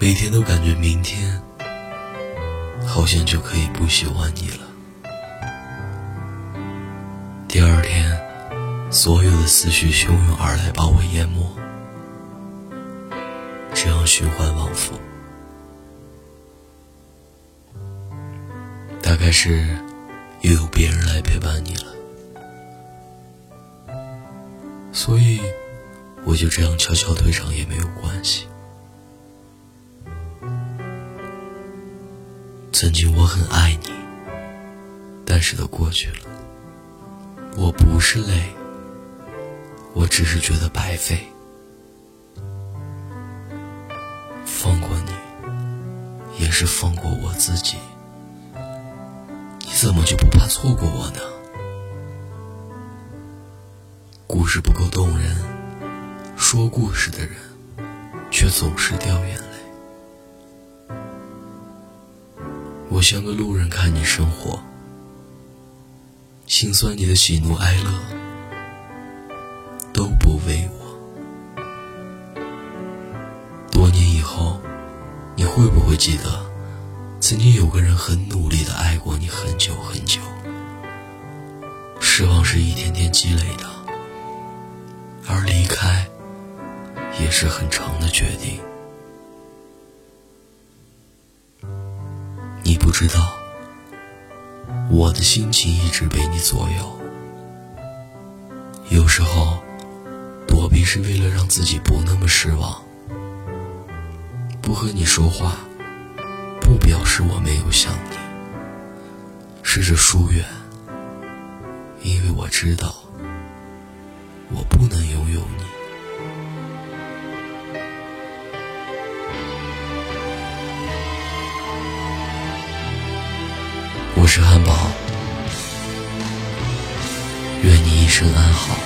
每天都感觉明天好像就可以不喜欢你了。第二天，所有的思绪汹涌而来，把我淹没，这样循环往复。大概是又有别人来陪伴你了，所以我就这样悄悄退场也没有关系。曾经我很爱你，但是都过去了。我不是累，我只是觉得白费。放过你，也是放过我自己。你怎么就不怕错过我呢？故事不够动人，说故事的人却总是掉眼泪。我像个路人看你生活，心酸你的喜怒哀乐都不为我。多年以后，你会不会记得？曾经有个人很努力的爱过你很久很久，失望是一天天积累的，而离开也是很长的决定。不知道，我的心情一直被你左右。有时候，躲避是为了让自己不那么失望，不和你说话。不表示我没有想你，试着疏远，因为我知道我不能拥有你。我是汉堡，愿你一生安好。